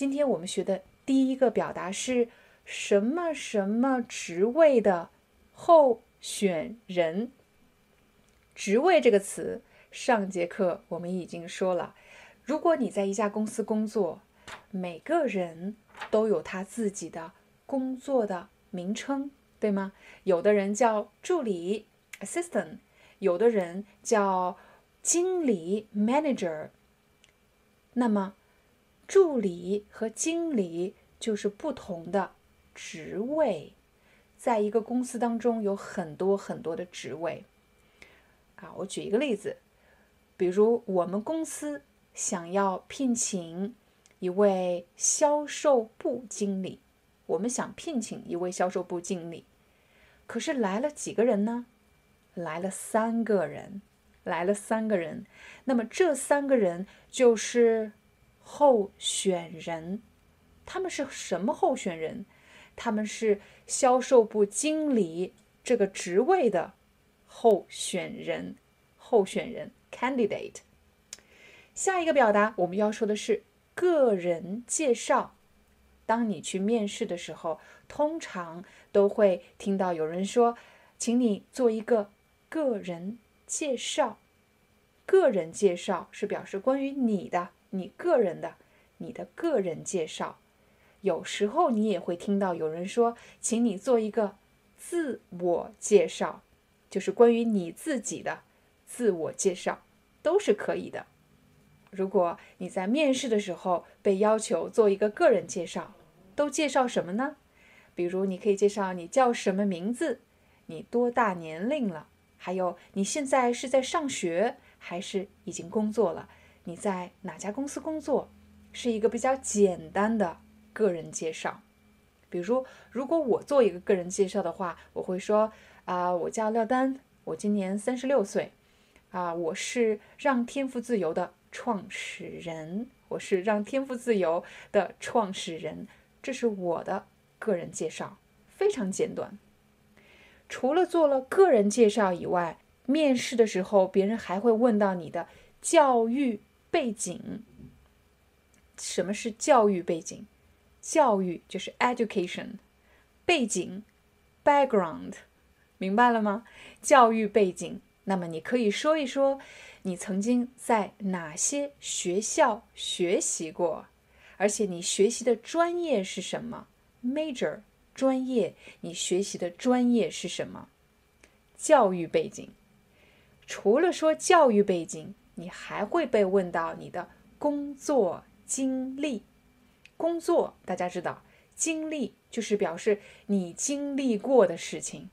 今天我们学的第一个表达是什么什么职位的候选人。职位这个词，上节课我们已经说了。如果你在一家公司工作，每个人都有他自己的工作的名称，对吗？有的人叫助理 （assistant），有的人叫经理 （manager）。那么，助理和经理就是不同的职位，在一个公司当中有很多很多的职位。啊，我举一个例子，比如我们公司想要聘请一位销售部经理，我们想聘请一位销售部经理，可是来了几个人呢？来了三个人，来了三个人。那么这三个人就是。候选人，他们是什么候选人？他们是销售部经理这个职位的候选人。候选人 （candidate）。下一个表达我们要说的是个人介绍。当你去面试的时候，通常都会听到有人说：“请你做一个个人介绍。”个人介绍是表示关于你的。你个人的，你的个人介绍，有时候你也会听到有人说，请你做一个自我介绍，就是关于你自己的自我介绍，都是可以的。如果你在面试的时候被要求做一个个人介绍，都介绍什么呢？比如你可以介绍你叫什么名字，你多大年龄了，还有你现在是在上学还是已经工作了。你在哪家公司工作？是一个比较简单的个人介绍。比如，如果我做一个个人介绍的话，我会说：啊，我叫廖丹，我今年三十六岁，啊，我是让天赋自由的创始人，我是让天赋自由的创始人。这是我的个人介绍，非常简短。除了做了个人介绍以外，面试的时候，别人还会问到你的教育。背景，什么是教育背景？教育就是 education，背景 background，明白了吗？教育背景，那么你可以说一说你曾经在哪些学校学习过，而且你学习的专业是什么？major 专业，你学习的专业是什么？教育背景。除了说教育背景。你还会被问到你的工作经历。工作大家知道，经历就是表示你经历过的事情。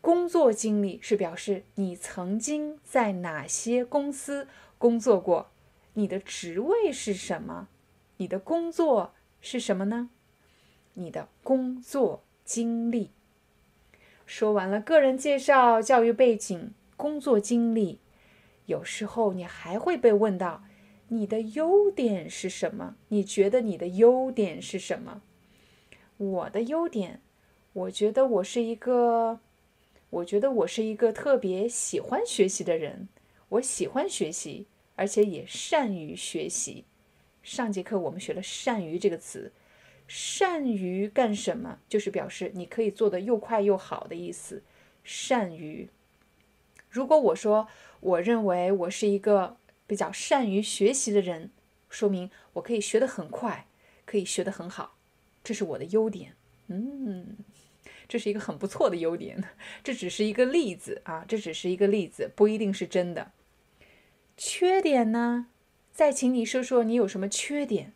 工作经历是表示你曾经在哪些公司工作过，你的职位是什么，你的工作是什么呢？你的工作经历。说完了个人介绍、教育背景、工作经历。有时候你还会被问到，你的优点是什么？你觉得你的优点是什么？我的优点，我觉得我是一个，我觉得我是一个特别喜欢学习的人。我喜欢学习，而且也善于学习。上节课我们学了“善于”这个词，善于干什么？就是表示你可以做的又快又好的意思。善于。如果我说我认为我是一个比较善于学习的人，说明我可以学得很快，可以学得很好，这是我的优点。嗯，这是一个很不错的优点。这只是一个例子啊，这只是一个例子，不一定是真的。缺点呢？再请你说说你有什么缺点？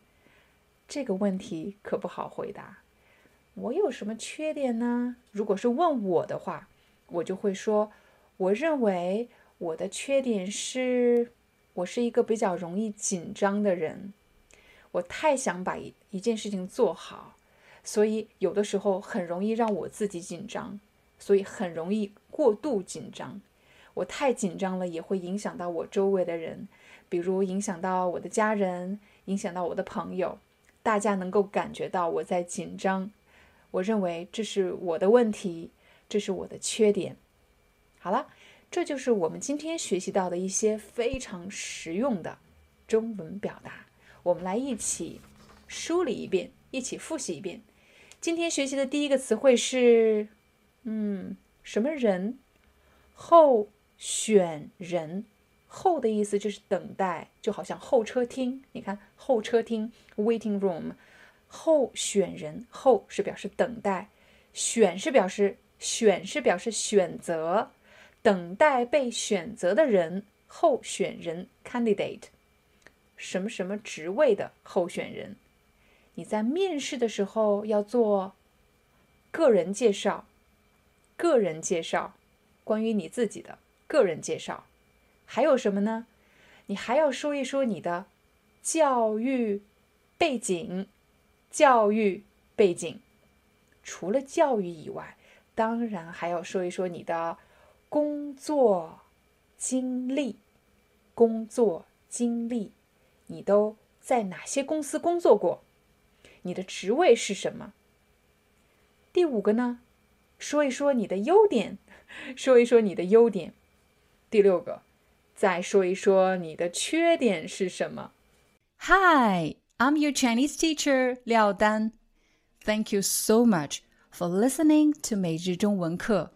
这个问题可不好回答。我有什么缺点呢？如果是问我的话，我就会说。我认为我的缺点是，我是一个比较容易紧张的人。我太想把一一件事情做好，所以有的时候很容易让我自己紧张，所以很容易过度紧张。我太紧张了，也会影响到我周围的人，比如影响到我的家人，影响到我的朋友。大家能够感觉到我在紧张，我认为这是我的问题，这是我的缺点。好了，这就是我们今天学习到的一些非常实用的中文表达。我们来一起梳理一遍，一起复习一遍。今天学习的第一个词汇是，嗯，什么人？候选人。候的意思就是等待，就好像候车厅。你看，候车厅 （waiting room），候选人候是表示等待，选是表示选是表示选择，等待被选择的人，候选人 （candidate）。什么什么职位的候选人？你在面试的时候要做个人介绍，个人介绍，关于你自己的个人介绍。还有什么呢？你还要说一说你的教育背景。教育背景，除了教育以外，当然还要说一说你的工作经历。工作经历，你都在哪些公司工作过？你的职位是什么？第五个呢？说一说你的优点。说一说你的优点。第六个。再说一说你的缺点是什么？Hi, I'm your Chinese teacher Liao Dan. Thank you so much for listening to 每日中文课.